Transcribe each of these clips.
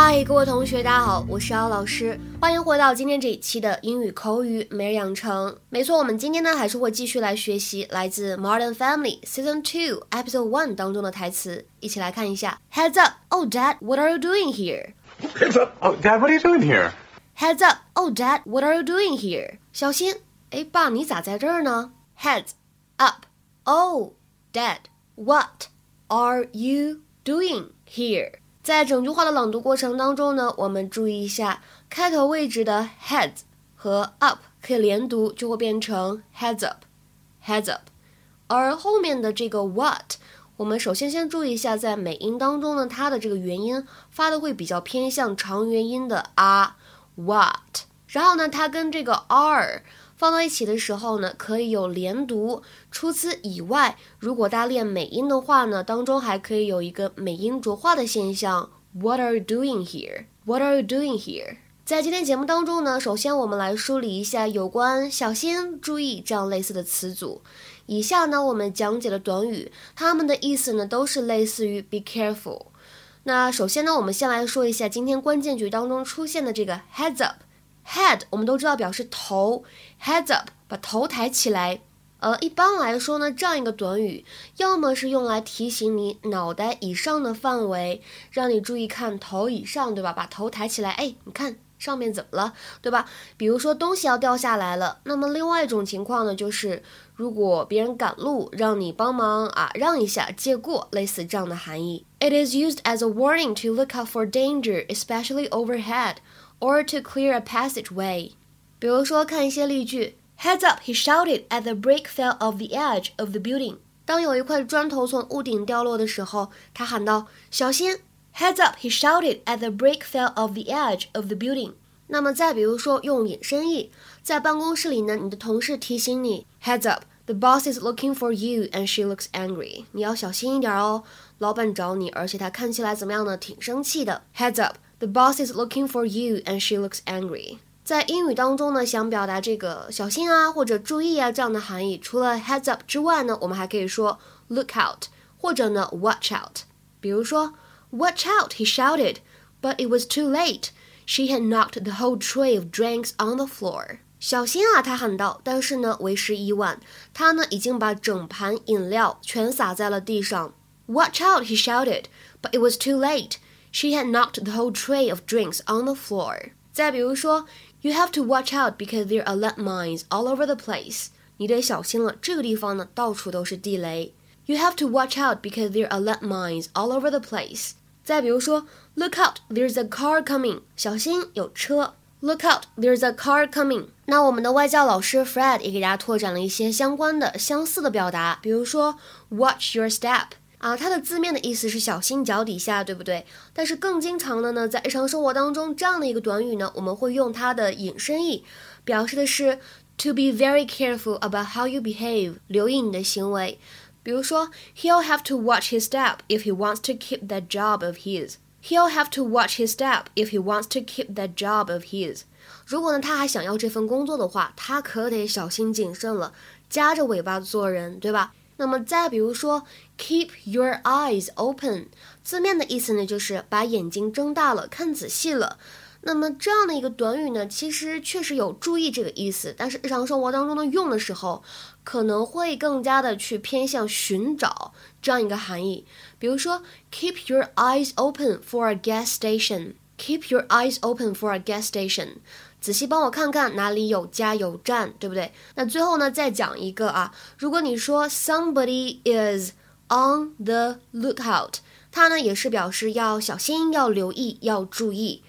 嗨，各位同学，大家好，我是姚老师，欢迎回到今天这一期的英语口语每日养成。没错，我们今天呢还是会继续来学习来自《Modern Family》Season Two Episode One 当中的台词，一起来看一下。Heads up! Oh, Dad, what are you doing here? Heads up! Oh, Dad, what are you doing here? Heads up! Oh, Dad, what are you doing here? 小心，哎，爸，你咋在这儿呢？Heads up! Oh, Dad, what are you doing here? 在整句话的朗读过程当中呢，我们注意一下开头位置的 heads 和 up 可以连读，就会变成 heads up，heads up。而后面的这个 what，我们首先先注意一下，在美音当中呢，它的这个元音发的会比较偏向长元音的 r，what。然后呢，它跟这个 r。放到一起的时候呢，可以有连读。除此以外，如果大家练美音的话呢，当中还可以有一个美音浊化的现象。What are you doing here? What are you doing here? 在今天节目当中呢，首先我们来梳理一下有关小心、注意这样类似的词组。以下呢，我们讲解的短语，它们的意思呢，都是类似于 be careful。那首先呢，我们先来说一下今天关键句当中出现的这个 heads up。Head 我们都知道表示头，heads up 把头抬起来。呃，一般来说呢，这样一个短语，要么是用来提醒你脑袋以上的范围，让你注意看头以上，对吧？把头抬起来，哎，你看上面怎么了，对吧？比如说东西要掉下来了。那么另外一种情况呢，就是如果别人赶路，让你帮忙啊，让一下，借过，类似这样的含义。It is used as a warning to look out for danger, especially overhead. Or to clear a passageway。比如说，看一些例句。Heads up! He shouted as the brick fell off the edge of the building。当有一块砖头从屋顶掉落的时候，他喊道：“小心！”Heads up! He shouted as the brick fell off the edge of the building。那么再比如说，用引申义，在办公室里呢，你的同事提醒你：“Heads up! The boss is looking for you, and she looks angry。”你要小心一点哦，老板找你，而且他看起来怎么样呢？挺生气的。Heads up! The boss is looking for you, and she looks angry。在英语当中呢，想表达这个小心啊或者注意啊这样的含义，除了 heads up 之外呢，我们还可以说 look out 或者呢 watch out。比如说 watch out, he shouted, but it was too late. She had knocked the whole tray of drinks on the floor. 小心啊，他喊道。但是呢，为时已晚，他呢已经把整盘饮料全洒在了地上。Watch out, he shouted, but it was too late. She had knocked the whole tray of drinks on the floor. 再比如说，You have to watch out because there are landmines all over the place. 你得小心了，这个地方呢到处都是地雷。You have to watch out because there are landmines all over the place. 再比如说，Look out, there's a car coming. 小心，有车。Look out, there's a car coming. 那我们的外教老师 Fred 也给大家拓展了一些相关的、相似的表达，比如说，Watch your step. 啊，它的字面的意思是小心脚底下，对不对？但是更经常的呢，在日常生活当中，这样的一个短语呢，我们会用它的引申义，表示的是 to be very careful about how you behave，留意你的行为。比如说，He'll have to watch his step if he wants to keep that job of his. He'll have to watch his step if he wants to keep that job of his. 如果呢，他还想要这份工作的话，他可得小心谨慎了，夹着尾巴做人，对吧？那么再比如说，keep your eyes open，字面的意思呢就是把眼睛睁大了，看仔细了。那么这样的一个短语呢，其实确实有注意这个意思，但是日常生活当中呢用的时候，可能会更加的去偏向寻找这样一个含义。比如说，keep your eyes open for a gas station，keep your eyes open for a gas station。仔细帮我看看哪里有加油站，对不对？那最后呢，再讲一个啊，如果你说 somebody is on the lookout，它呢也是表示要小心、要留意、要注意。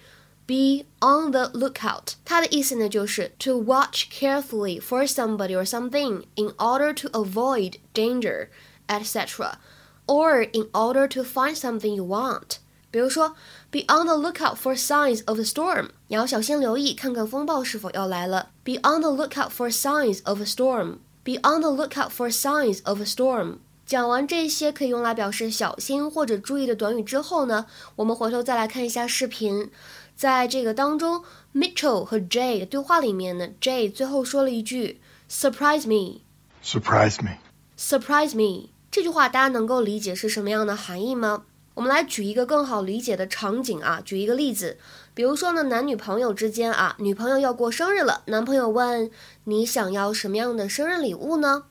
Be on the lookout，它的意思呢就是 to watch carefully for somebody or something in order to avoid danger, etc.，or in order to find something you want。比如说，be on the lookout for signs of a storm，你要小心留意，看看风暴是否要来了。Be on the lookout for signs of a storm. Be on the lookout for signs of a storm. 讲完这些可以用来表示小心或者注意的短语之后呢，我们回头再来看一下视频。在这个当中，Mitchell 和 Jay 的对话里面呢，Jay 最后说了一句：“Surprise me. Surprise me. Surprise me.” 这句话大家能够理解是什么样的含义吗？我们来举一个更好理解的场景啊，举一个例子，比如说呢，男女朋友之间啊，女朋友要过生日了，男朋友问你想要什么样的生日礼物呢？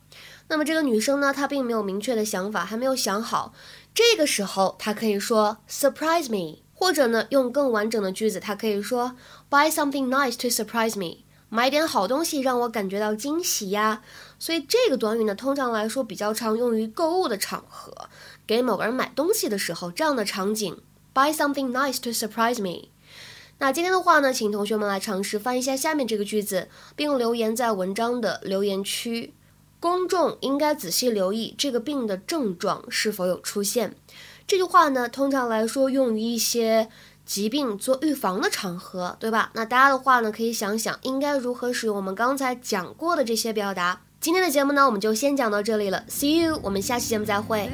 那么这个女生呢，她并没有明确的想法，还没有想好。这个时候，她可以说 surprise me，或者呢，用更完整的句子，她可以说 buy something nice to surprise me，买点好东西让我感觉到惊喜呀。所以这个短语呢，通常来说比较常用于购物的场合。给某个人买东西的时候，这样的场景，buy something nice to surprise me。那今天的话呢，请同学们来尝试翻译一下下面这个句子，并留言在文章的留言区。公众应该仔细留意这个病的症状是否有出现。这句话呢，通常来说用于一些疾病做预防的场合，对吧？那大家的话呢，可以想想应该如何使用我们刚才讲过的这些表达。今天的节目呢，我们就先讲到这里了。See you，我们下期节目再会。